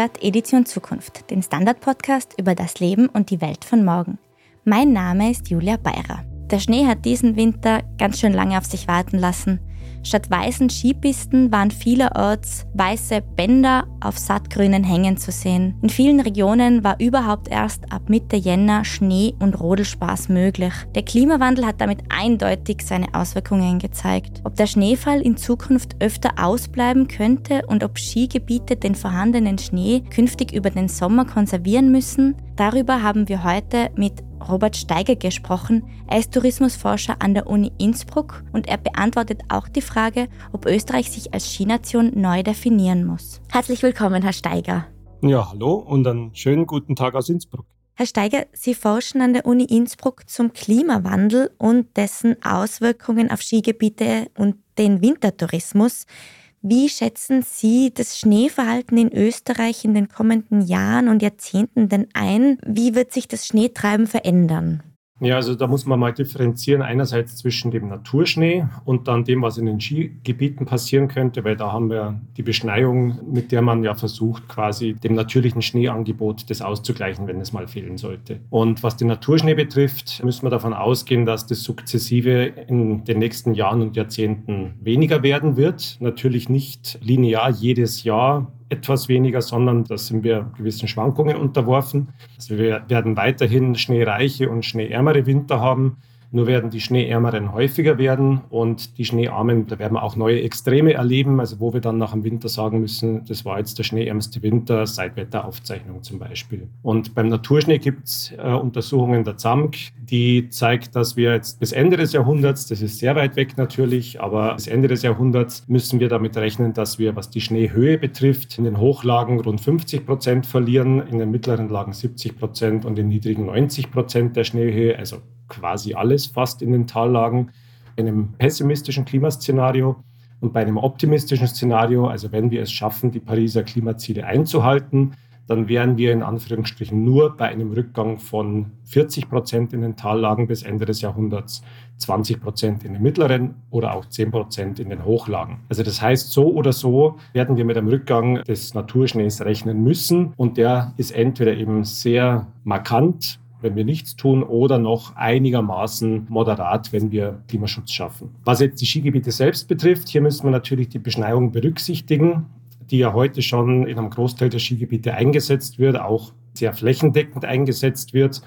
Hört Edition Zukunft, den Standard-Podcast über das Leben und die Welt von morgen. Mein Name ist Julia Beirer. Der Schnee hat diesen Winter ganz schön lange auf sich warten lassen. Statt weißen Skipisten waren vielerorts weiße Bänder auf sattgrünen Hängen zu sehen. In vielen Regionen war überhaupt erst ab Mitte Jänner Schnee- und Rodelspaß möglich. Der Klimawandel hat damit eindeutig seine Auswirkungen gezeigt. Ob der Schneefall in Zukunft öfter ausbleiben könnte und ob Skigebiete den vorhandenen Schnee künftig über den Sommer konservieren müssen, darüber haben wir heute mit Robert Steiger gesprochen. Er ist Tourismusforscher an der Uni Innsbruck und er beantwortet auch die Frage, ob Österreich sich als Skination neu definieren muss. Herzlich willkommen, Herr Steiger. Ja, hallo und einen schönen guten Tag aus Innsbruck. Herr Steiger, Sie forschen an der Uni Innsbruck zum Klimawandel und dessen Auswirkungen auf Skigebiete und den Wintertourismus. Wie schätzen Sie das Schneeverhalten in Österreich in den kommenden Jahren und Jahrzehnten denn ein? Wie wird sich das Schneetreiben verändern? Ja, also da muss man mal differenzieren einerseits zwischen dem Naturschnee und dann dem, was in den Skigebieten passieren könnte, weil da haben wir die Beschneiung, mit der man ja versucht, quasi dem natürlichen Schneeangebot das auszugleichen, wenn es mal fehlen sollte. Und was den Naturschnee betrifft, müssen wir davon ausgehen, dass das sukzessive in den nächsten Jahren und Jahrzehnten weniger werden wird. Natürlich nicht linear jedes Jahr etwas weniger, sondern da sind wir gewissen Schwankungen unterworfen. Also wir werden weiterhin schneereiche und schneeärmere Winter haben. Nur werden die Schneeärmeren häufiger werden und die Schneearmen, da werden wir auch neue Extreme erleben, also wo wir dann nach dem Winter sagen müssen, das war jetzt der schneeärmste Winter seit Wetteraufzeichnung zum Beispiel. Und beim Naturschnee gibt es äh, Untersuchungen der ZAMK, die zeigt, dass wir jetzt bis Ende des Jahrhunderts, das ist sehr weit weg natürlich, aber bis Ende des Jahrhunderts müssen wir damit rechnen, dass wir, was die Schneehöhe betrifft, in den Hochlagen rund 50 Prozent verlieren, in den mittleren Lagen 70 Prozent und in niedrigen 90 Prozent der Schneehöhe, also quasi alles fast in den Tallagen. In einem pessimistischen Klimaszenario und bei einem optimistischen Szenario, also wenn wir es schaffen, die Pariser Klimaziele einzuhalten, dann wären wir in Anführungsstrichen nur bei einem Rückgang von 40 Prozent in den Tallagen bis Ende des Jahrhunderts, 20 Prozent in den mittleren oder auch 10 Prozent in den Hochlagen. Also das heißt, so oder so werden wir mit einem Rückgang des Naturschnees rechnen müssen und der ist entweder eben sehr markant wenn wir nichts tun, oder noch einigermaßen moderat, wenn wir Klimaschutz schaffen. Was jetzt die Skigebiete selbst betrifft, hier müssen wir natürlich die Beschneiung berücksichtigen, die ja heute schon in einem Großteil der Skigebiete eingesetzt wird, auch sehr flächendeckend eingesetzt wird.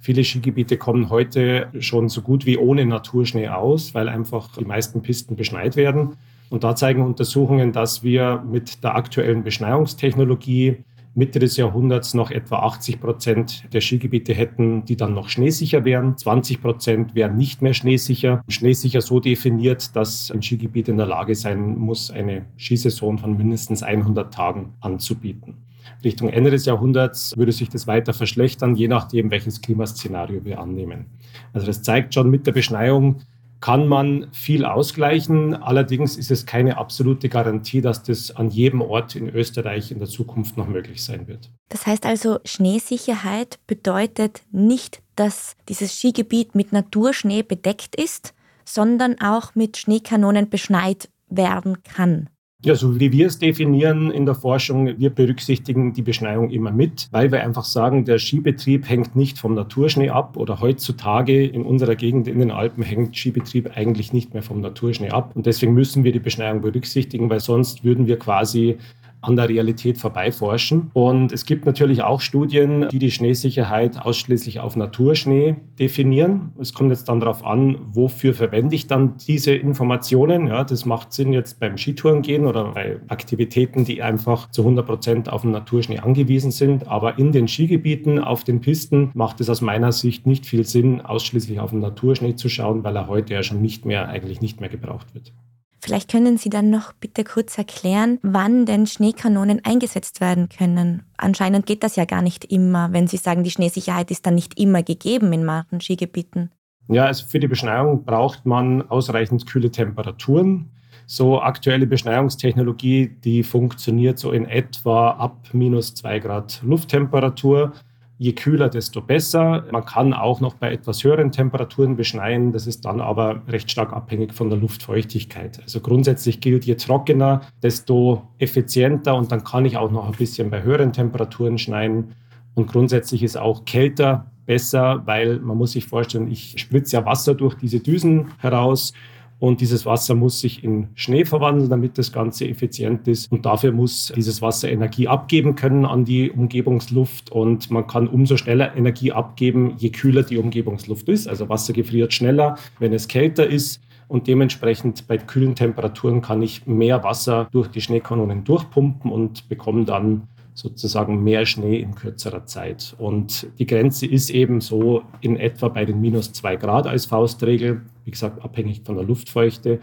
Viele Skigebiete kommen heute schon so gut wie ohne Naturschnee aus, weil einfach die meisten Pisten beschneit werden. Und da zeigen Untersuchungen, dass wir mit der aktuellen Beschneiungstechnologie Mitte des Jahrhunderts noch etwa 80 Prozent der Skigebiete hätten, die dann noch schneesicher wären. 20 Prozent wären nicht mehr schneesicher. Schneesicher so definiert, dass ein Skigebiet in der Lage sein muss, eine Skisaison von mindestens 100 Tagen anzubieten. Richtung Ende des Jahrhunderts würde sich das weiter verschlechtern, je nachdem, welches Klimaszenario wir annehmen. Also das zeigt schon mit der Beschneiung, kann man viel ausgleichen. Allerdings ist es keine absolute Garantie, dass das an jedem Ort in Österreich in der Zukunft noch möglich sein wird. Das heißt also, Schneesicherheit bedeutet nicht, dass dieses Skigebiet mit Naturschnee bedeckt ist, sondern auch mit Schneekanonen beschneit werden kann. Ja, so wie wir es definieren in der Forschung, wir berücksichtigen die Beschneiung immer mit, weil wir einfach sagen, der Skibetrieb hängt nicht vom Naturschnee ab oder heutzutage in unserer Gegend in den Alpen hängt Skibetrieb eigentlich nicht mehr vom Naturschnee ab. Und deswegen müssen wir die Beschneiung berücksichtigen, weil sonst würden wir quasi an der Realität vorbeiforschen. Und es gibt natürlich auch Studien, die die Schneesicherheit ausschließlich auf Naturschnee definieren. Es kommt jetzt dann darauf an, wofür verwende ich dann diese Informationen. Ja, das macht Sinn jetzt beim Skitouren gehen oder bei Aktivitäten, die einfach zu 100 Prozent auf den Naturschnee angewiesen sind. Aber in den Skigebieten, auf den Pisten macht es aus meiner Sicht nicht viel Sinn, ausschließlich auf den Naturschnee zu schauen, weil er heute ja schon nicht mehr, eigentlich nicht mehr gebraucht wird. Vielleicht können Sie dann noch bitte kurz erklären, wann denn Schneekanonen eingesetzt werden können. Anscheinend geht das ja gar nicht immer, wenn Sie sagen, die Schneesicherheit ist dann nicht immer gegeben in manchen Skigebieten. Ja, also für die Beschneiung braucht man ausreichend kühle Temperaturen. So aktuelle Beschneiungstechnologie, die funktioniert so in etwa ab minus zwei Grad Lufttemperatur. Je kühler, desto besser. Man kann auch noch bei etwas höheren Temperaturen beschneien. Das ist dann aber recht stark abhängig von der Luftfeuchtigkeit. Also grundsätzlich gilt, je trockener, desto effizienter. Und dann kann ich auch noch ein bisschen bei höheren Temperaturen schneien. Und grundsätzlich ist auch kälter besser, weil man muss sich vorstellen, ich spritze ja Wasser durch diese Düsen heraus und dieses Wasser muss sich in Schnee verwandeln, damit das Ganze effizient ist. Und dafür muss dieses Wasser Energie abgeben können an die Umgebungsluft. Und man kann umso schneller Energie abgeben, je kühler die Umgebungsluft ist. Also Wasser gefriert schneller, wenn es kälter ist. Und dementsprechend bei kühlen Temperaturen kann ich mehr Wasser durch die Schneekanonen durchpumpen und bekomme dann sozusagen mehr Schnee in kürzerer Zeit. Und die Grenze ist eben so in etwa bei den minus zwei Grad als Faustregel, wie gesagt, abhängig von der Luftfeuchte.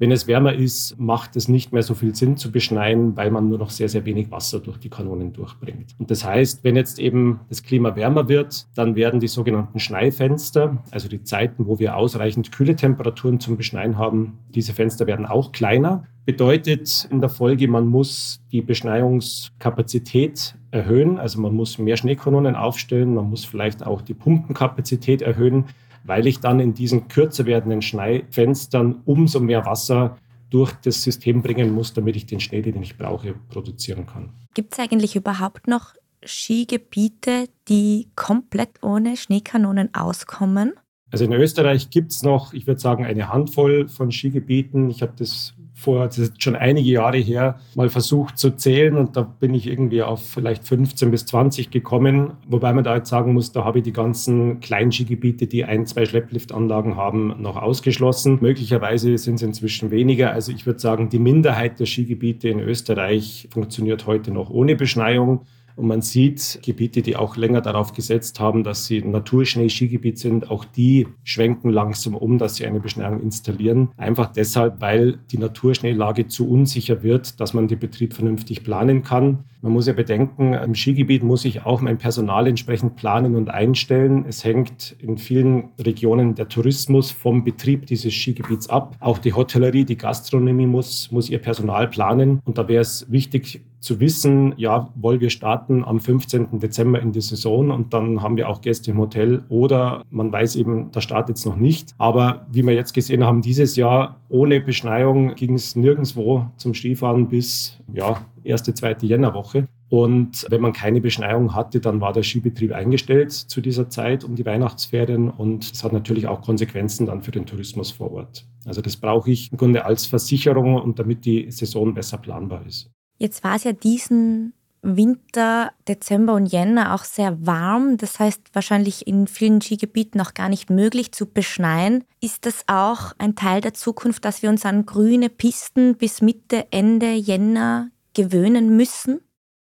Wenn es wärmer ist, macht es nicht mehr so viel Sinn zu beschneien, weil man nur noch sehr, sehr wenig Wasser durch die Kanonen durchbringt. Und das heißt, wenn jetzt eben das Klima wärmer wird, dann werden die sogenannten Schneifenster, also die Zeiten, wo wir ausreichend kühle Temperaturen zum Beschneien haben, diese Fenster werden auch kleiner. Bedeutet in der Folge, man muss die Beschneiungskapazität erhöhen, also man muss mehr Schneekanonen aufstellen, man muss vielleicht auch die Pumpenkapazität erhöhen weil ich dann in diesen kürzer werdenden Schneifenstern umso mehr Wasser durch das System bringen muss, damit ich den Schnee, den ich brauche, produzieren kann. Gibt es eigentlich überhaupt noch Skigebiete, die komplett ohne Schneekanonen auskommen? Also in Österreich gibt es noch, ich würde sagen, eine Handvoll von Skigebieten. Ich habe das vor, das ist schon einige Jahre her, mal versucht zu zählen und da bin ich irgendwie auf vielleicht 15 bis 20 gekommen. Wobei man da jetzt sagen muss, da habe ich die ganzen Kleinskigebiete, die ein, zwei Schleppliftanlagen haben, noch ausgeschlossen. Möglicherweise sind es inzwischen weniger. Also ich würde sagen, die Minderheit der Skigebiete in Österreich funktioniert heute noch ohne Beschneiung. Und man sieht Gebiete, die auch länger darauf gesetzt haben, dass sie Naturschnee-Skigebiet sind, auch die schwenken langsam um, dass sie eine Beschneiung installieren. Einfach deshalb, weil die Naturschneelage zu unsicher wird, dass man den Betrieb vernünftig planen kann. Man muss ja bedenken, im Skigebiet muss ich auch mein Personal entsprechend planen und einstellen. Es hängt in vielen Regionen der Tourismus vom Betrieb dieses Skigebiets ab. Auch die Hotellerie, die Gastronomie muss, muss ihr Personal planen. Und da wäre es wichtig, zu wissen, ja, wollen wir starten am 15. Dezember in die Saison und dann haben wir auch Gäste im Hotel oder man weiß eben, da startet es noch nicht. Aber wie wir jetzt gesehen haben, dieses Jahr ohne Beschneiung ging es nirgendwo zum Skifahren bis ja, erste, zweite Jännerwoche. Und wenn man keine Beschneiung hatte, dann war der Skibetrieb eingestellt zu dieser Zeit um die Weihnachtsferien und es hat natürlich auch Konsequenzen dann für den Tourismus vor Ort. Also das brauche ich im Grunde als Versicherung und damit die Saison besser planbar ist. Jetzt war es ja diesen Winter, Dezember und Jänner auch sehr warm. Das heißt, wahrscheinlich in vielen Skigebieten noch gar nicht möglich zu beschneien. Ist das auch ein Teil der Zukunft, dass wir uns an grüne Pisten bis Mitte, Ende Jänner gewöhnen müssen?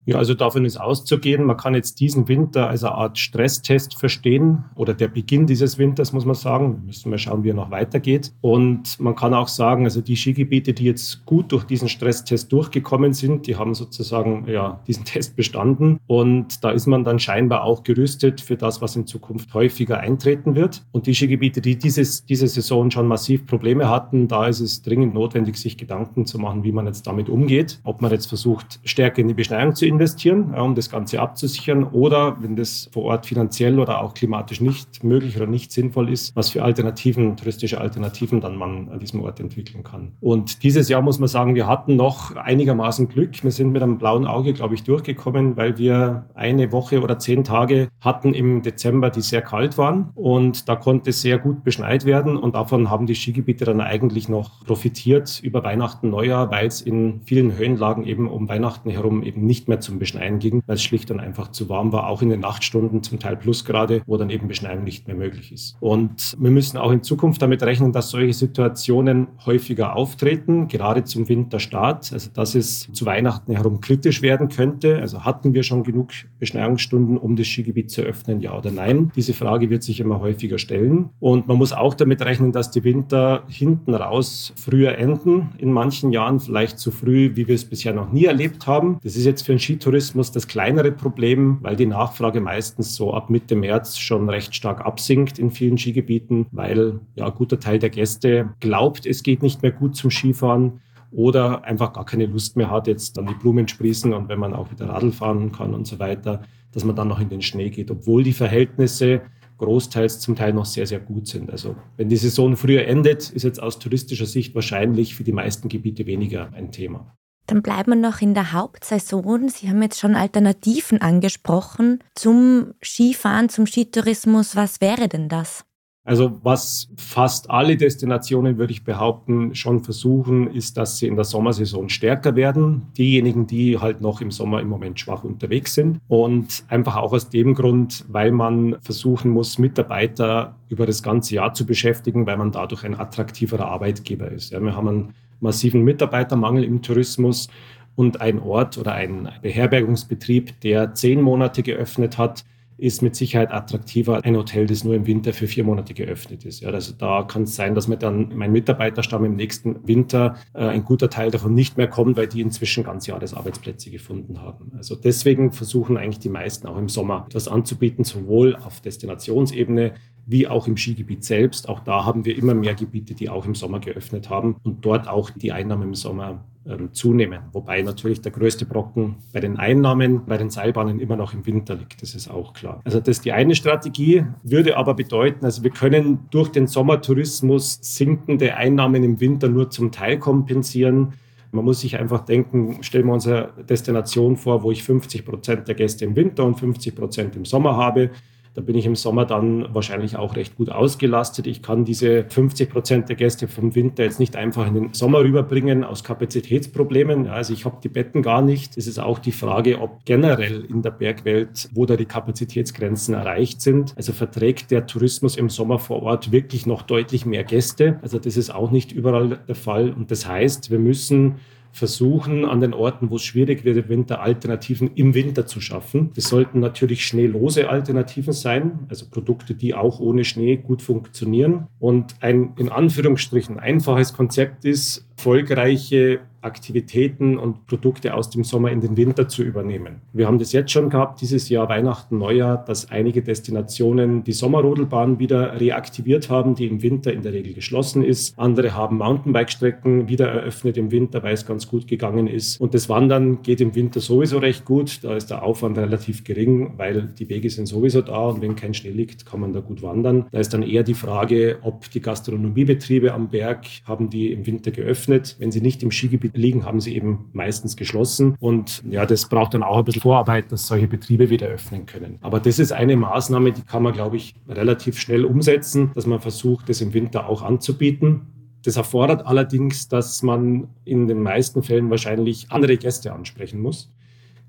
Ja, also davon ist auszugehen. Man kann jetzt diesen Winter als eine Art Stresstest verstehen oder der Beginn dieses Winters, muss man sagen. Müssen wir schauen, wie er noch weitergeht. Und man kann auch sagen, also die Skigebiete, die jetzt gut durch diesen Stresstest durchgekommen sind, die haben sozusagen ja diesen Test bestanden. Und da ist man dann scheinbar auch gerüstet für das, was in Zukunft häufiger eintreten wird. Und die Skigebiete, die dieses, diese Saison schon massiv Probleme hatten, da ist es dringend notwendig, sich Gedanken zu machen, wie man jetzt damit umgeht. Ob man jetzt versucht, stärker in die Beschneiung zu investieren, um das Ganze abzusichern oder wenn das vor Ort finanziell oder auch klimatisch nicht möglich oder nicht sinnvoll ist, was für Alternativen, touristische Alternativen dann man an diesem Ort entwickeln kann. Und dieses Jahr muss man sagen, wir hatten noch einigermaßen Glück. Wir sind mit einem blauen Auge, glaube ich, durchgekommen, weil wir eine Woche oder zehn Tage hatten im Dezember, die sehr kalt waren und da konnte sehr gut beschneit werden und davon haben die Skigebiete dann eigentlich noch profitiert über Weihnachten, Neujahr, weil es in vielen Höhenlagen eben um Weihnachten herum eben nicht mehr zum Beschneien ging, weil es schlicht und einfach zu warm war, auch in den Nachtstunden, zum Teil Plusgrade, wo dann eben Beschneien nicht mehr möglich ist. Und wir müssen auch in Zukunft damit rechnen, dass solche Situationen häufiger auftreten, gerade zum Winterstart. Also dass es zu Weihnachten herum kritisch werden könnte. Also hatten wir schon genug Beschneiungsstunden, um das Skigebiet zu öffnen, ja oder nein? Diese Frage wird sich immer häufiger stellen. Und man muss auch damit rechnen, dass die Winter hinten raus früher enden, in manchen Jahren vielleicht zu früh, wie wir es bisher noch nie erlebt haben. Das ist jetzt für Ski Skitourismus das kleinere Problem, weil die Nachfrage meistens so ab Mitte März schon recht stark absinkt in vielen Skigebieten, weil ja ein guter Teil der Gäste glaubt, es geht nicht mehr gut zum Skifahren oder einfach gar keine Lust mehr hat, jetzt dann die Blumen sprießen und wenn man auch wieder Radl fahren kann und so weiter, dass man dann noch in den Schnee geht, obwohl die Verhältnisse großteils zum Teil noch sehr, sehr gut sind. Also wenn die Saison früher endet, ist jetzt aus touristischer Sicht wahrscheinlich für die meisten Gebiete weniger ein Thema. Dann bleiben wir noch in der Hauptsaison. Sie haben jetzt schon Alternativen angesprochen zum Skifahren, zum Skitourismus. Was wäre denn das? Also was fast alle Destinationen, würde ich behaupten, schon versuchen, ist, dass sie in der Sommersaison stärker werden. Diejenigen, die halt noch im Sommer im Moment schwach unterwegs sind. Und einfach auch aus dem Grund, weil man versuchen muss, Mitarbeiter über das ganze Jahr zu beschäftigen, weil man dadurch ein attraktiverer Arbeitgeber ist. Ja, wir haben einen massiven Mitarbeitermangel im Tourismus und ein Ort oder ein Beherbergungsbetrieb, der zehn Monate geöffnet hat, ist mit Sicherheit attraktiver ein Hotel, das nur im Winter für vier Monate geöffnet ist. Ja, also da kann es sein, dass mir dann mein Mitarbeiterstamm im nächsten Winter äh, ein guter Teil davon nicht mehr kommt, weil die inzwischen ganz Jahresarbeitsplätze gefunden haben. Also deswegen versuchen eigentlich die meisten auch im Sommer etwas anzubieten, sowohl auf Destinationsebene wie auch im Skigebiet selbst. Auch da haben wir immer mehr Gebiete, die auch im Sommer geöffnet haben und dort auch die Einnahmen im Sommer ähm, zunehmen. Wobei natürlich der größte Brocken bei den Einnahmen, bei den Seilbahnen immer noch im Winter liegt. Das ist auch klar. Also das ist die eine Strategie, würde aber bedeuten, also wir können durch den Sommertourismus sinkende Einnahmen im Winter nur zum Teil kompensieren. Man muss sich einfach denken, stellen wir uns eine Destination vor, wo ich 50 Prozent der Gäste im Winter und 50 Prozent im Sommer habe da bin ich im Sommer dann wahrscheinlich auch recht gut ausgelastet. Ich kann diese 50 Prozent der Gäste vom Winter jetzt nicht einfach in den Sommer rüberbringen aus Kapazitätsproblemen. Also ich habe die Betten gar nicht. Es ist auch die Frage, ob generell in der Bergwelt, wo da die Kapazitätsgrenzen erreicht sind. Also verträgt der Tourismus im Sommer vor Ort wirklich noch deutlich mehr Gäste. Also das ist auch nicht überall der Fall. Und das heißt, wir müssen versuchen, an den Orten, wo es schwierig wird, im Winter Alternativen im Winter zu schaffen. Das sollten natürlich schneelose Alternativen sein, also Produkte, die auch ohne Schnee gut funktionieren. Und ein in Anführungsstrichen einfaches Konzept ist, erfolgreiche Aktivitäten und Produkte aus dem Sommer in den Winter zu übernehmen. Wir haben das jetzt schon gehabt, dieses Jahr Weihnachten, Neujahr, dass einige Destinationen die Sommerrodelbahn wieder reaktiviert haben, die im Winter in der Regel geschlossen ist. Andere haben Mountainbike-Strecken wieder eröffnet im Winter, weil es ganz gut gegangen ist. Und das Wandern geht im Winter sowieso recht gut. Da ist der Aufwand relativ gering, weil die Wege sind sowieso da und wenn kein Schnee liegt, kann man da gut wandern. Da ist dann eher die Frage, ob die Gastronomiebetriebe am Berg haben die im Winter geöffnet. Wenn sie nicht im Skigebiet liegen, haben sie eben meistens geschlossen. Und ja, das braucht dann auch ein bisschen Vorarbeit, dass solche Betriebe wieder öffnen können. Aber das ist eine Maßnahme, die kann man, glaube ich, relativ schnell umsetzen, dass man versucht, das im Winter auch anzubieten. Das erfordert allerdings, dass man in den meisten Fällen wahrscheinlich andere Gäste ansprechen muss.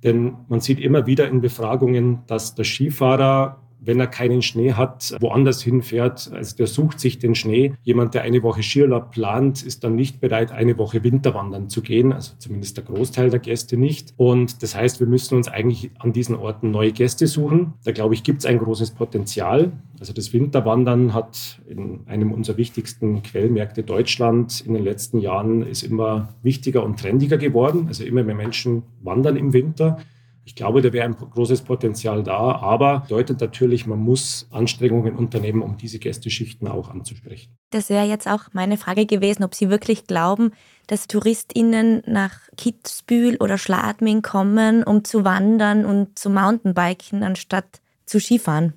Denn man sieht immer wieder in Befragungen, dass der Skifahrer wenn er keinen Schnee hat, woanders hinfährt. Also der sucht sich den Schnee. Jemand, der eine Woche Skiurlaub plant, ist dann nicht bereit, eine Woche Winterwandern zu gehen. Also zumindest der Großteil der Gäste nicht. Und das heißt, wir müssen uns eigentlich an diesen Orten neue Gäste suchen. Da glaube ich, gibt es ein großes Potenzial. Also das Winterwandern hat in einem unserer wichtigsten Quellmärkte Deutschland in den letzten Jahren ist immer wichtiger und trendiger geworden. Also immer mehr Menschen wandern im Winter. Ich glaube, da wäre ein großes Potenzial da, aber bedeutet natürlich, man muss Anstrengungen unternehmen, um diese Gästeschichten auch anzusprechen. Das wäre jetzt auch meine Frage gewesen, ob Sie wirklich glauben, dass TouristInnen nach Kitzbühel oder Schladming kommen, um zu wandern und zu Mountainbiken anstatt zu Skifahren.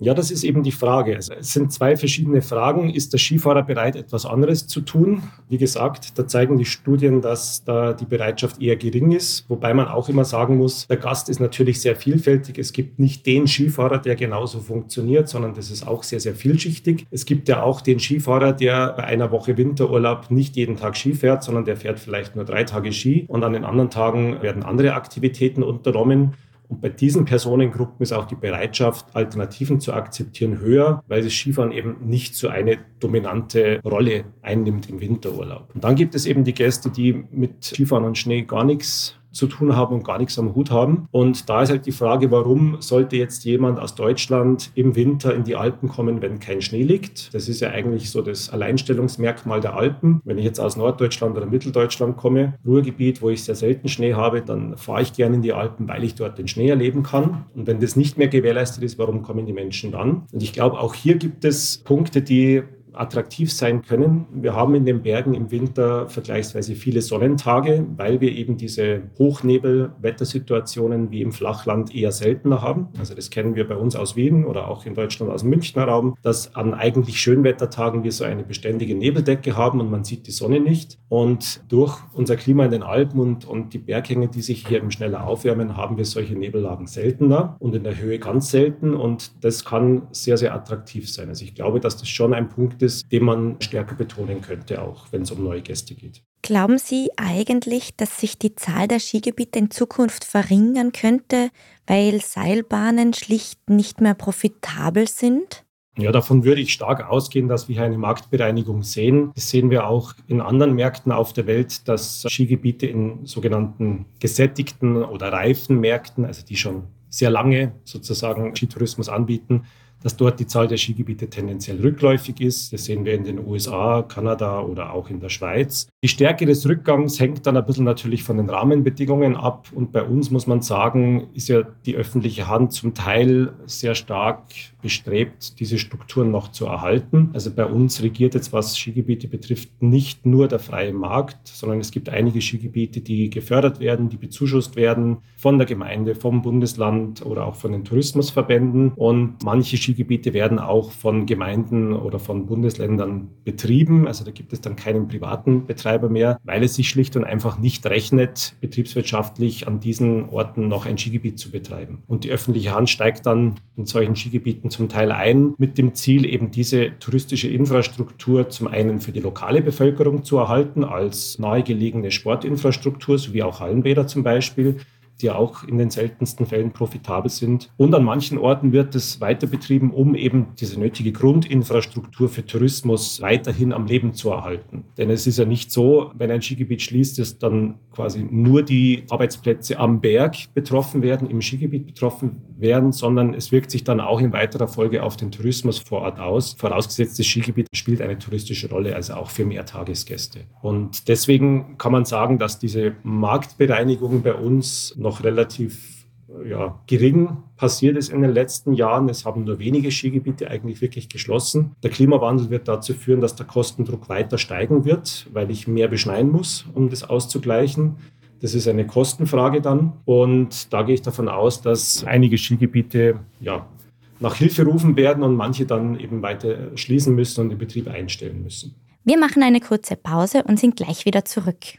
Ja, das ist eben die Frage. Also, es sind zwei verschiedene Fragen. Ist der Skifahrer bereit, etwas anderes zu tun? Wie gesagt, da zeigen die Studien, dass da die Bereitschaft eher gering ist. Wobei man auch immer sagen muss, der Gast ist natürlich sehr vielfältig. Es gibt nicht den Skifahrer, der genauso funktioniert, sondern das ist auch sehr, sehr vielschichtig. Es gibt ja auch den Skifahrer, der bei einer Woche Winterurlaub nicht jeden Tag Ski fährt, sondern der fährt vielleicht nur drei Tage Ski und an den anderen Tagen werden andere Aktivitäten unternommen. Und bei diesen Personengruppen ist auch die Bereitschaft, Alternativen zu akzeptieren, höher, weil das Skifahren eben nicht so eine dominante Rolle einnimmt im Winterurlaub. Und dann gibt es eben die Gäste, die mit Skifahren und Schnee gar nichts zu tun haben und gar nichts am Hut haben. Und da ist halt die Frage, warum sollte jetzt jemand aus Deutschland im Winter in die Alpen kommen, wenn kein Schnee liegt? Das ist ja eigentlich so das Alleinstellungsmerkmal der Alpen. Wenn ich jetzt aus Norddeutschland oder Mitteldeutschland komme, Ruhrgebiet, wo ich sehr selten Schnee habe, dann fahre ich gerne in die Alpen, weil ich dort den Schnee erleben kann. Und wenn das nicht mehr gewährleistet ist, warum kommen die Menschen dann? Und ich glaube, auch hier gibt es Punkte, die attraktiv sein können. Wir haben in den Bergen im Winter vergleichsweise viele Sonnentage, weil wir eben diese Hochnebelwettersituationen wie im Flachland eher seltener haben. Also das kennen wir bei uns aus Wien oder auch in Deutschland aus dem Münchner Raum, dass an eigentlich Schönwettertagen wir so eine beständige Nebeldecke haben und man sieht die Sonne nicht. Und durch unser Klima in den Alpen und, und die Berghänge, die sich hier eben schneller aufwärmen, haben wir solche Nebellagen seltener und in der Höhe ganz selten. Und das kann sehr, sehr attraktiv sein. Also ich glaube, dass das schon ein Punkt ist, den man stärker betonen könnte, auch wenn es um neue Gäste geht. Glauben Sie eigentlich, dass sich die Zahl der Skigebiete in Zukunft verringern könnte, weil Seilbahnen schlicht nicht mehr profitabel sind? Ja, davon würde ich stark ausgehen, dass wir hier eine Marktbereinigung sehen. Das sehen wir auch in anderen Märkten auf der Welt, dass Skigebiete in sogenannten gesättigten oder reifen Märkten, also die schon sehr lange sozusagen Skitourismus anbieten, dass dort die Zahl der Skigebiete tendenziell rückläufig ist. Das sehen wir in den USA, Kanada oder auch in der Schweiz. Die Stärke des Rückgangs hängt dann ein bisschen natürlich von den Rahmenbedingungen ab. Und bei uns muss man sagen, ist ja die öffentliche Hand zum Teil sehr stark bestrebt, diese Strukturen noch zu erhalten. Also bei uns regiert jetzt, was Skigebiete betrifft, nicht nur der freie Markt, sondern es gibt einige Skigebiete, die gefördert werden, die bezuschusst werden von der Gemeinde, vom Bundesland oder auch von den Tourismusverbänden. Und manche Skigebiete werden auch von Gemeinden oder von Bundesländern betrieben. Also da gibt es dann keinen privaten Betreiber mehr, weil es sich schlicht und einfach nicht rechnet, betriebswirtschaftlich an diesen Orten noch ein Skigebiet zu betreiben. Und die öffentliche Hand steigt dann in solchen Skigebieten zum Teil ein, mit dem Ziel, eben diese touristische Infrastruktur zum einen für die lokale Bevölkerung zu erhalten, als nahegelegene Sportinfrastruktur, sowie auch Hallenbäder zum Beispiel, die auch in den seltensten Fällen profitabel sind. Und an manchen Orten wird es weiter betrieben, um eben diese nötige Grundinfrastruktur für Tourismus weiterhin am Leben zu erhalten. Denn es ist ja nicht so, wenn ein Skigebiet schließt, dass dann quasi nur die Arbeitsplätze am Berg betroffen werden, im Skigebiet betroffen werden, sondern es wirkt sich dann auch in weiterer Folge auf den Tourismus vor Ort aus. Vorausgesetzt, das Skigebiet spielt eine touristische Rolle, also auch für Mehrtagesgäste. Und deswegen kann man sagen, dass diese Marktbereinigung bei uns noch relativ ja, gering passiert ist in den letzten Jahren. Es haben nur wenige Skigebiete eigentlich wirklich geschlossen. Der Klimawandel wird dazu führen, dass der Kostendruck weiter steigen wird, weil ich mehr beschneien muss, um das auszugleichen. Das ist eine Kostenfrage dann. Und da gehe ich davon aus, dass einige Skigebiete ja, nach Hilfe rufen werden und manche dann eben weiter schließen müssen und den Betrieb einstellen müssen. Wir machen eine kurze Pause und sind gleich wieder zurück.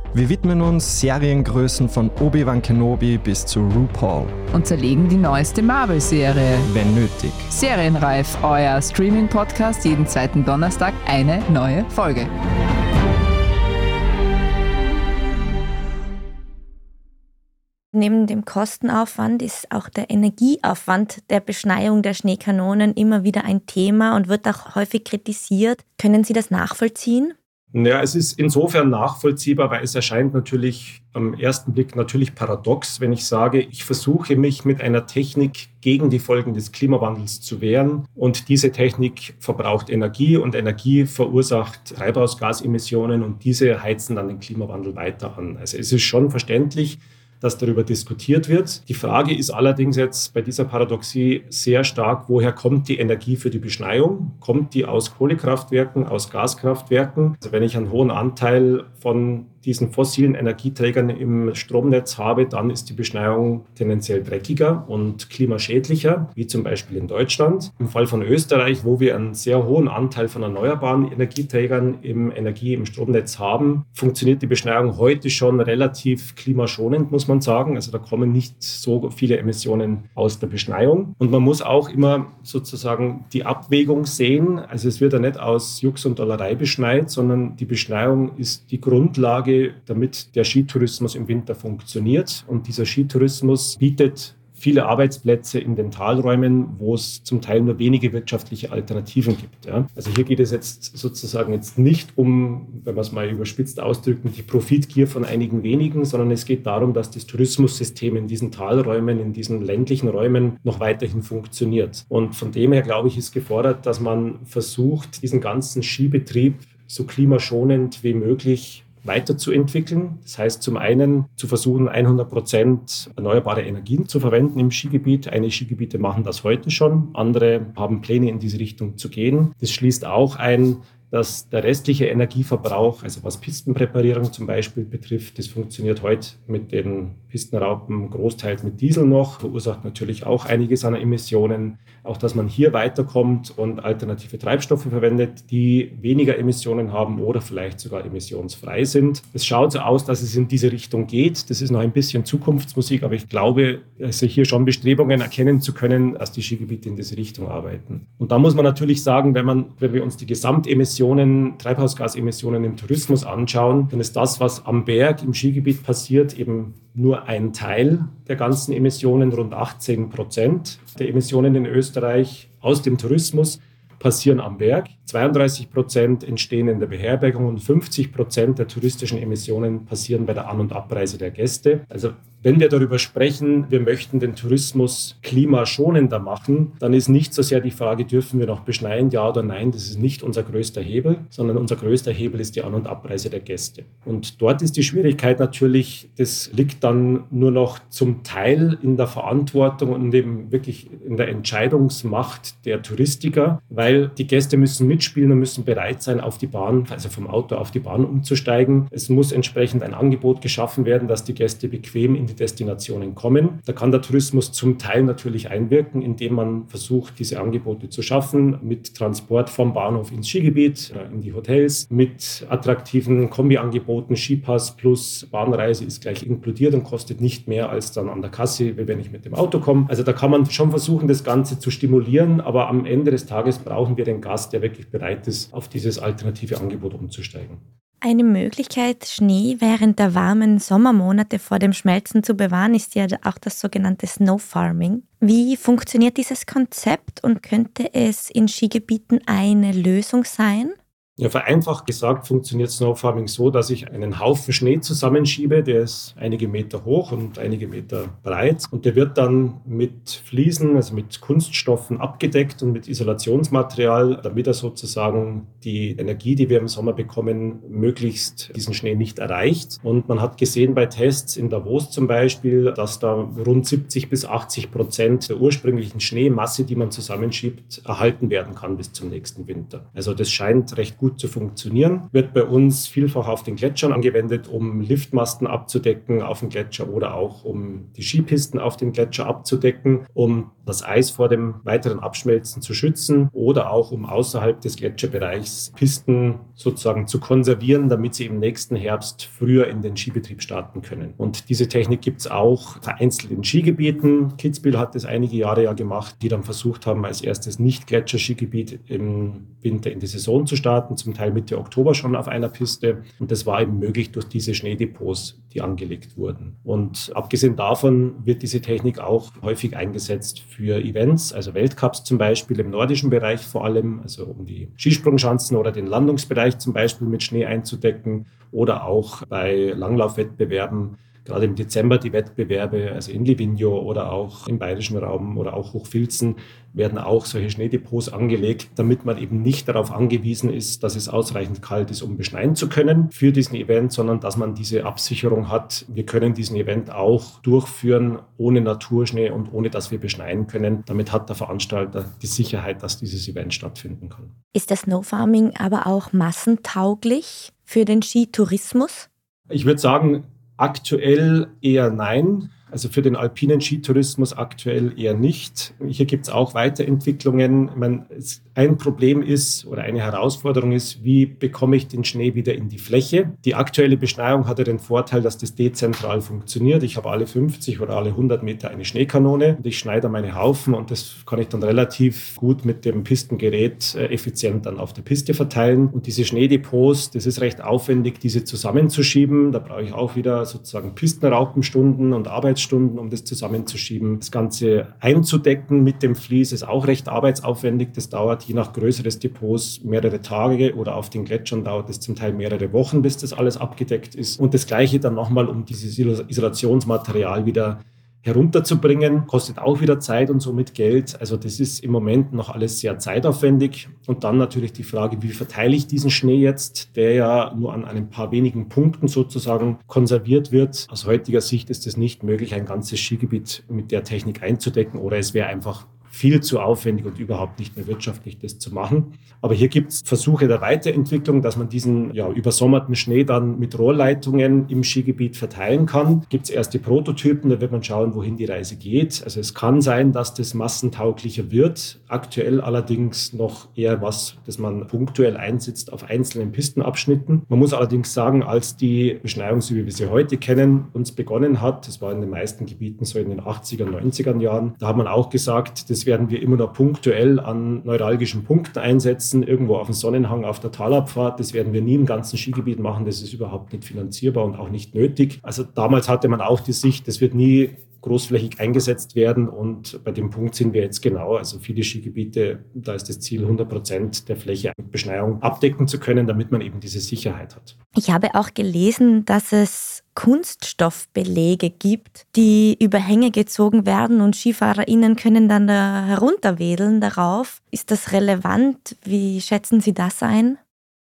Wir widmen uns Seriengrößen von Obi-Wan Kenobi bis zu RuPaul. Und zerlegen die neueste Marvel-Serie. Wenn nötig. Serienreif, euer Streaming-Podcast, jeden zweiten Donnerstag eine neue Folge. Neben dem Kostenaufwand ist auch der Energieaufwand der Beschneiung der Schneekanonen immer wieder ein Thema und wird auch häufig kritisiert. Können Sie das nachvollziehen? Ja, es ist insofern nachvollziehbar, weil es erscheint natürlich am ersten Blick natürlich paradox, wenn ich sage, ich versuche mich mit einer Technik gegen die Folgen des Klimawandels zu wehren und diese Technik verbraucht Energie und Energie verursacht Treibhausgasemissionen und diese heizen dann den Klimawandel weiter an. Also es ist schon verständlich, dass darüber diskutiert wird. Die Frage ist allerdings jetzt bei dieser Paradoxie sehr stark, woher kommt die Energie für die Beschneiung? Kommt die aus Kohlekraftwerken, aus Gaskraftwerken? Also wenn ich einen hohen Anteil von diesen fossilen Energieträgern im Stromnetz habe, dann ist die Beschneiung tendenziell dreckiger und klimaschädlicher, wie zum Beispiel in Deutschland. Im Fall von Österreich, wo wir einen sehr hohen Anteil von erneuerbaren Energieträgern im Energie im Stromnetz haben, funktioniert die Beschneiung heute schon relativ klimaschonend, muss man sagen. Also da kommen nicht so viele Emissionen aus der Beschneiung. Und man muss auch immer sozusagen die Abwägung sehen. Also es wird ja nicht aus Jux und Dollerei beschneit, sondern die Beschneiung ist die Grundlage, damit der Skitourismus im Winter funktioniert. Und dieser Skitourismus bietet viele Arbeitsplätze in den Talräumen, wo es zum Teil nur wenige wirtschaftliche Alternativen gibt. Ja. Also hier geht es jetzt sozusagen jetzt nicht um, wenn man es mal überspitzt ausdrücken, die Profitgier von einigen wenigen, sondern es geht darum, dass das Tourismussystem in diesen Talräumen, in diesen ländlichen Räumen noch weiterhin funktioniert. Und von dem her, glaube ich, ist gefordert, dass man versucht, diesen ganzen Skibetrieb so klimaschonend wie möglich weiterzuentwickeln. Das heißt zum einen zu versuchen, 100 Prozent erneuerbare Energien zu verwenden im Skigebiet. Einige Skigebiete machen das heute schon, andere haben Pläne in diese Richtung zu gehen. Das schließt auch ein, dass der restliche Energieverbrauch, also was Pistenpräparierung zum Beispiel betrifft, das funktioniert heute mit den Pistenraupen großteils mit Diesel noch, verursacht natürlich auch einiges an Emissionen. Auch dass man hier weiterkommt und alternative Treibstoffe verwendet, die weniger Emissionen haben oder vielleicht sogar emissionsfrei sind. Es schaut so aus, dass es in diese Richtung geht. Das ist noch ein bisschen Zukunftsmusik, aber ich glaube, also hier schon Bestrebungen erkennen zu können, dass die Skigebiete in diese Richtung arbeiten. Und da muss man natürlich sagen, wenn, man, wenn wir uns die Gesamtemissionen, Treibhausgasemissionen im Tourismus anschauen, dann ist das, was am Berg im Skigebiet passiert, eben nur ein Teil der ganzen Emissionen, rund 18 Prozent der Emissionen in Österreich aus dem Tourismus passieren am Berg. 32 Prozent entstehen in der Beherbergung und 50 Prozent der touristischen Emissionen passieren bei der An- und Abreise der Gäste. Also wenn wir darüber sprechen, wir möchten den Tourismus klimaschonender machen, dann ist nicht so sehr die Frage, dürfen wir noch beschneien, ja oder nein. Das ist nicht unser größter Hebel, sondern unser größter Hebel ist die An- und Abreise der Gäste. Und dort ist die Schwierigkeit natürlich, das liegt dann nur noch zum Teil in der Verantwortung und eben wirklich in der Entscheidungsmacht der Touristiker, weil die Gäste müssen mitspielen und müssen bereit sein, auf die Bahn, also vom Auto auf die Bahn umzusteigen. Es muss entsprechend ein Angebot geschaffen werden, dass die Gäste bequem in die Destinationen kommen. Da kann der Tourismus zum Teil natürlich einwirken, indem man versucht, diese Angebote zu schaffen, mit Transport vom Bahnhof ins Skigebiet, äh, in die Hotels, mit attraktiven Kombiangeboten, Skipass plus Bahnreise ist gleich inkludiert und kostet nicht mehr als dann an der Kasse, wenn ich mit dem Auto komme. Also da kann man schon versuchen, das Ganze zu stimulieren, aber am Ende des Tages brauchen wir den Gast, der wirklich bereit ist, auf dieses alternative Angebot umzusteigen. Eine Möglichkeit, Schnee während der warmen Sommermonate vor dem Schmelzen zu bewahren, ist ja auch das sogenannte Snow Farming. Wie funktioniert dieses Konzept und könnte es in Skigebieten eine Lösung sein? Ja, vereinfacht gesagt funktioniert Snowfarming so, dass ich einen Haufen Schnee zusammenschiebe, der ist einige Meter hoch und einige Meter breit und der wird dann mit Fliesen, also mit Kunststoffen abgedeckt und mit Isolationsmaterial, damit er sozusagen die Energie, die wir im Sommer bekommen, möglichst diesen Schnee nicht erreicht. Und man hat gesehen bei Tests in Davos zum Beispiel, dass da rund 70 bis 80 Prozent der ursprünglichen Schneemasse, die man zusammenschiebt, erhalten werden kann bis zum nächsten Winter. Also das scheint recht gut gut zu funktionieren. Wird bei uns vielfach auf den Gletschern angewendet, um Liftmasten abzudecken auf dem Gletscher oder auch um die Skipisten auf dem Gletscher abzudecken, um das Eis vor dem weiteren Abschmelzen zu schützen oder auch um außerhalb des Gletscherbereichs Pisten sozusagen zu konservieren, damit sie im nächsten Herbst früher in den Skibetrieb starten können. Und diese Technik gibt es auch vereinzelt in Skigebieten. Kitzbühel hat das einige Jahre ja gemacht, die dann versucht haben, als erstes Nicht-Gletscher-Skigebiet im Winter in die Saison zu starten, zum Teil Mitte Oktober schon auf einer Piste. Und das war eben möglich durch diese Schneedepots, die angelegt wurden. Und abgesehen davon wird diese Technik auch häufig eingesetzt für Events, also Weltcups zum Beispiel im nordischen Bereich vor allem, also um die Skisprungschanzen oder den Landungsbereich zum Beispiel mit Schnee einzudecken oder auch bei Langlaufwettbewerben gerade im Dezember die Wettbewerbe, also in Livigno oder auch im bayerischen Raum oder auch Hochfilzen, werden auch solche Schneedepots angelegt, damit man eben nicht darauf angewiesen ist, dass es ausreichend kalt ist, um beschneien zu können für diesen Event, sondern dass man diese Absicherung hat. Wir können diesen Event auch durchführen ohne Naturschnee und ohne dass wir beschneien können. Damit hat der Veranstalter die Sicherheit, dass dieses Event stattfinden kann. Ist das Snow Farming aber auch massentauglich für den Skitourismus? Ich würde sagen, Aktuell eher nein. Also für den alpinen Skitourismus aktuell eher nicht. Hier gibt es auch Weiterentwicklungen. Meine, ein Problem ist oder eine Herausforderung ist, wie bekomme ich den Schnee wieder in die Fläche? Die aktuelle Beschneiung hatte den Vorteil, dass das dezentral funktioniert. Ich habe alle 50 oder alle 100 Meter eine Schneekanone und ich schneide meine Haufen und das kann ich dann relativ gut mit dem Pistengerät äh, effizient dann auf der Piste verteilen. Und diese Schneedepots, das ist recht aufwendig, diese zusammenzuschieben. Da brauche ich auch wieder sozusagen Pistenraupenstunden und Arbeitsstunden um das zusammenzuschieben. Das Ganze einzudecken mit dem Vlies ist auch recht arbeitsaufwendig. Das dauert je nach größeres Depots mehrere Tage oder auf den Gletschern dauert es zum Teil mehrere Wochen, bis das alles abgedeckt ist. Und das Gleiche dann nochmal, um dieses Isolationsmaterial wieder herunterzubringen, kostet auch wieder Zeit und somit Geld. Also das ist im Moment noch alles sehr zeitaufwendig. Und dann natürlich die Frage, wie verteile ich diesen Schnee jetzt, der ja nur an ein paar wenigen Punkten sozusagen konserviert wird. Aus heutiger Sicht ist es nicht möglich, ein ganzes Skigebiet mit der Technik einzudecken oder es wäre einfach viel zu aufwendig und überhaupt nicht mehr wirtschaftlich, das zu machen. Aber hier gibt es Versuche der Weiterentwicklung, dass man diesen ja, übersommerten Schnee dann mit Rohrleitungen im Skigebiet verteilen kann. Gibt es erste Prototypen, da wird man schauen, wohin die Reise geht. Also es kann sein, dass das massentauglicher wird. Aktuell allerdings noch eher was, das man punktuell einsetzt auf einzelnen Pistenabschnitten. Man muss allerdings sagen, als die Beschneiung, wie wir sie heute kennen, uns begonnen hat, das war in den meisten Gebieten so in den 80er, 90er Jahren, da hat man auch gesagt, das das werden wir immer noch punktuell an neuralgischen Punkten einsetzen, irgendwo auf dem Sonnenhang auf der Talabfahrt. Das werden wir nie im ganzen Skigebiet machen. Das ist überhaupt nicht finanzierbar und auch nicht nötig. Also damals hatte man auch die Sicht, das wird nie großflächig eingesetzt werden. Und bei dem Punkt sind wir jetzt genau. Also viele Skigebiete, da ist das Ziel, 100 Prozent der Fläche mit Beschneiung abdecken zu können, damit man eben diese Sicherheit hat. Ich habe auch gelesen, dass es Kunststoffbelege gibt, die über Hänge gezogen werden und SkifahrerInnen können dann da herunterwedeln darauf. Ist das relevant? Wie schätzen Sie das ein?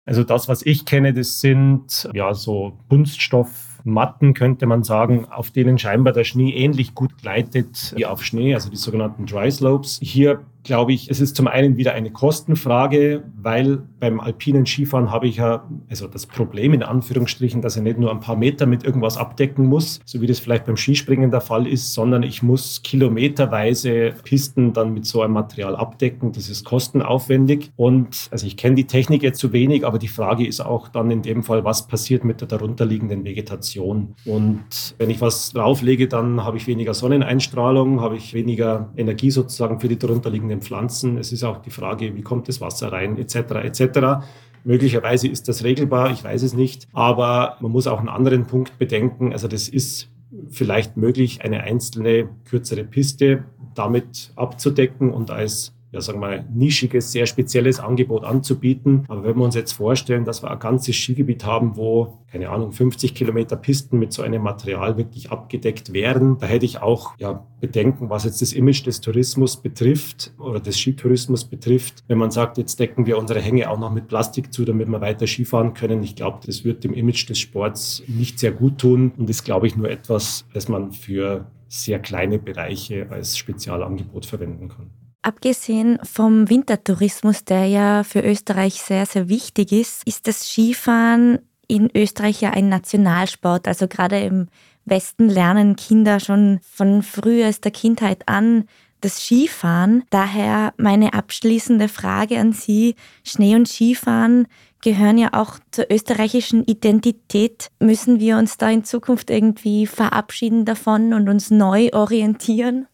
Also das, was ich kenne, das sind ja so Kunststoff Matten, könnte man sagen, auf denen scheinbar der Schnee ähnlich gut gleitet wie auf Schnee, also die sogenannten Dry Slopes. Hier glaube ich, es ist zum einen wieder eine Kostenfrage, weil beim alpinen Skifahren habe ich ja also das Problem in Anführungsstrichen, dass ich nicht nur ein paar Meter mit irgendwas abdecken muss, so wie das vielleicht beim Skispringen der Fall ist, sondern ich muss kilometerweise Pisten dann mit so einem Material abdecken. Das ist kostenaufwendig und also ich kenne die Technik jetzt zu wenig, aber die Frage ist auch dann in dem Fall, was passiert mit der darunterliegenden Vegetation? Und wenn ich was drauflege, dann habe ich weniger Sonneneinstrahlung, habe ich weniger Energie sozusagen für die darunterliegenden den Pflanzen. Es ist auch die Frage, wie kommt das Wasser rein, etc. etc. Möglicherweise ist das regelbar, ich weiß es nicht. Aber man muss auch einen anderen Punkt bedenken. Also das ist vielleicht möglich, eine einzelne kürzere Piste damit abzudecken und als ja, sagen wir mal, nischiges, sehr spezielles Angebot anzubieten. Aber wenn wir uns jetzt vorstellen, dass wir ein ganzes Skigebiet haben, wo, keine Ahnung, 50 Kilometer Pisten mit so einem Material wirklich abgedeckt wären, da hätte ich auch ja, Bedenken, was jetzt das Image des Tourismus betrifft oder des Skitourismus betrifft. Wenn man sagt, jetzt decken wir unsere Hänge auch noch mit Plastik zu, damit wir weiter Skifahren können. Ich glaube, das wird dem Image des Sports nicht sehr gut tun und ist, glaube ich, nur etwas, das man für sehr kleine Bereiche als Spezialangebot verwenden kann. Abgesehen vom Wintertourismus, der ja für Österreich sehr, sehr wichtig ist, ist das Skifahren in Österreich ja ein Nationalsport. Also gerade im Westen lernen Kinder schon von frühester Kindheit an das Skifahren. Daher meine abschließende Frage an Sie. Schnee und Skifahren gehören ja auch zur österreichischen Identität. Müssen wir uns da in Zukunft irgendwie verabschieden davon und uns neu orientieren?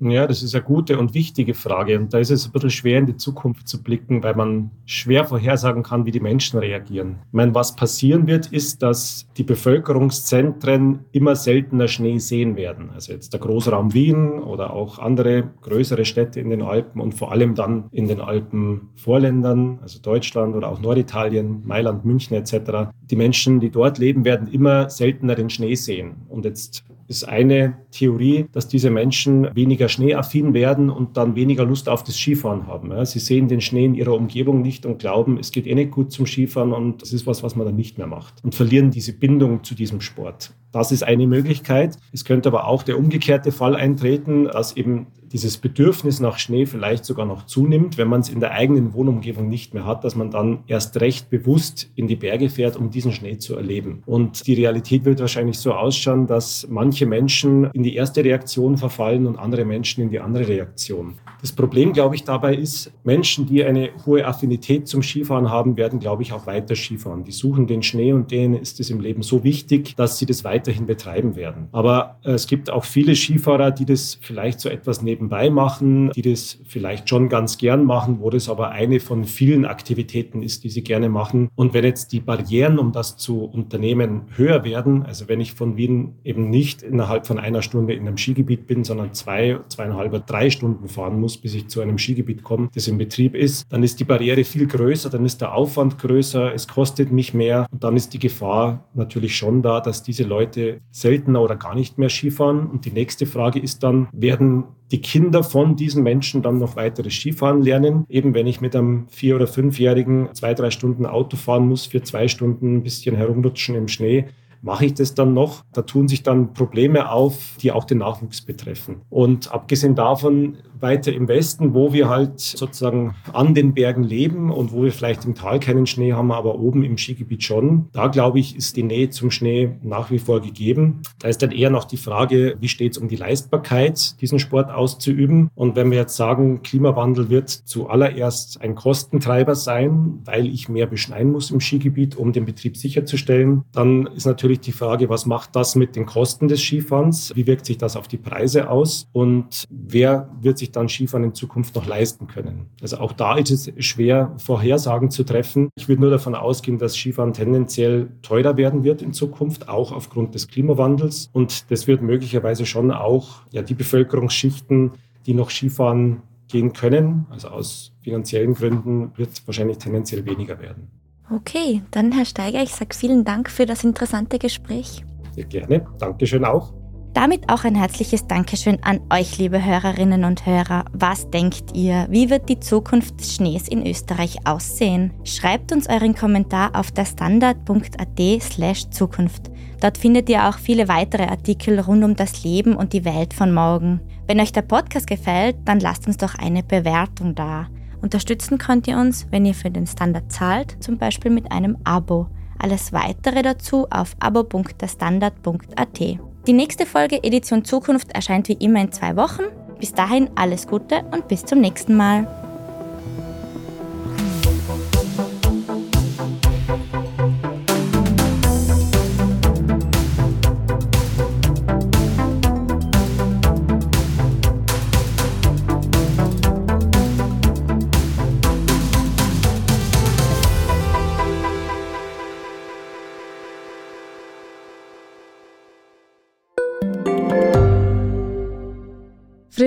Ja, das ist eine gute und wichtige Frage. Und da ist es ein bisschen schwer, in die Zukunft zu blicken, weil man schwer vorhersagen kann, wie die Menschen reagieren. Ich meine, was passieren wird, ist, dass die Bevölkerungszentren immer seltener Schnee sehen werden. Also jetzt der Großraum Wien oder auch andere größere Städte in den Alpen und vor allem dann in den Alpenvorländern, also Deutschland oder auch Norditalien, Mailand, München etc. Die Menschen, die dort leben, werden immer seltener den Schnee sehen. Und jetzt ist eine Theorie, dass diese Menschen weniger schneeaffin werden und dann weniger Lust auf das Skifahren haben. Sie sehen den Schnee in ihrer Umgebung nicht und glauben, es geht eh nicht gut zum Skifahren und das ist was, was man dann nicht mehr macht und verlieren diese Bindung zu diesem Sport. Das ist eine Möglichkeit. Es könnte aber auch der umgekehrte Fall eintreten, dass eben dieses Bedürfnis nach Schnee vielleicht sogar noch zunimmt, wenn man es in der eigenen Wohnumgebung nicht mehr hat, dass man dann erst recht bewusst in die Berge fährt, um diesen Schnee zu erleben. Und die Realität wird wahrscheinlich so ausschauen, dass manche Menschen in die erste Reaktion verfallen und andere Menschen in die andere Reaktion. Das Problem, glaube ich, dabei ist, Menschen, die eine hohe Affinität zum Skifahren haben, werden, glaube ich, auch weiter Skifahren. Die suchen den Schnee und denen ist es im Leben so wichtig, dass sie das weiterhin betreiben werden. Aber äh, es gibt auch viele Skifahrer, die das vielleicht so etwas neben nebenbei machen, die das vielleicht schon ganz gern machen, wo das aber eine von vielen Aktivitäten ist, die sie gerne machen. Und wenn jetzt die Barrieren, um das zu unternehmen, höher werden, also wenn ich von Wien eben nicht innerhalb von einer Stunde in einem Skigebiet bin, sondern zwei, zweieinhalb, drei Stunden fahren muss, bis ich zu einem Skigebiet komme, das in Betrieb ist, dann ist die Barriere viel größer, dann ist der Aufwand größer, es kostet mich mehr und dann ist die Gefahr natürlich schon da, dass diese Leute seltener oder gar nicht mehr Skifahren. Und die nächste Frage ist dann, werden die Kinder von diesen Menschen dann noch weiteres Skifahren lernen. Eben wenn ich mit einem vier- oder fünfjährigen zwei, drei Stunden Auto fahren muss, für zwei Stunden ein bisschen herumrutschen im Schnee, mache ich das dann noch? Da tun sich dann Probleme auf, die auch den Nachwuchs betreffen. Und abgesehen davon weiter im Westen, wo wir halt sozusagen an den Bergen leben und wo wir vielleicht im Tal keinen Schnee haben, aber oben im Skigebiet schon. Da glaube ich, ist die Nähe zum Schnee nach wie vor gegeben. Da ist dann eher noch die Frage, wie steht es um die Leistbarkeit, diesen Sport auszuüben. Und wenn wir jetzt sagen, Klimawandel wird zuallererst ein Kostentreiber sein, weil ich mehr beschneien muss im Skigebiet, um den Betrieb sicherzustellen, dann ist natürlich die Frage, was macht das mit den Kosten des Skifahrens? Wie wirkt sich das auf die Preise aus? Und wer wird sich sich dann Skifahren in Zukunft noch leisten können. Also auch da ist es schwer, Vorhersagen zu treffen. Ich würde nur davon ausgehen, dass Skifahren tendenziell teurer werden wird in Zukunft, auch aufgrund des Klimawandels. Und das wird möglicherweise schon auch ja, die Bevölkerungsschichten, die noch Skifahren gehen können, also aus finanziellen Gründen, wird wahrscheinlich tendenziell weniger werden. Okay, dann Herr Steiger, ich sage vielen Dank für das interessante Gespräch. Sehr gerne. Dankeschön auch. Damit auch ein herzliches Dankeschön an euch, liebe Hörerinnen und Hörer. Was denkt ihr? Wie wird die Zukunft des Schnees in Österreich aussehen? Schreibt uns euren Kommentar auf der standard.at slash Zukunft. Dort findet ihr auch viele weitere Artikel rund um das Leben und die Welt von morgen. Wenn euch der Podcast gefällt, dann lasst uns doch eine Bewertung da. Unterstützen könnt ihr uns, wenn ihr für den Standard zahlt, zum Beispiel mit einem Abo. Alles weitere dazu auf abo.derstandard.at. Die nächste Folge Edition Zukunft erscheint wie immer in zwei Wochen. Bis dahin alles Gute und bis zum nächsten Mal.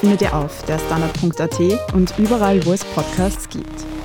findet ihr auf der standard.at und überall, wo es Podcasts gibt.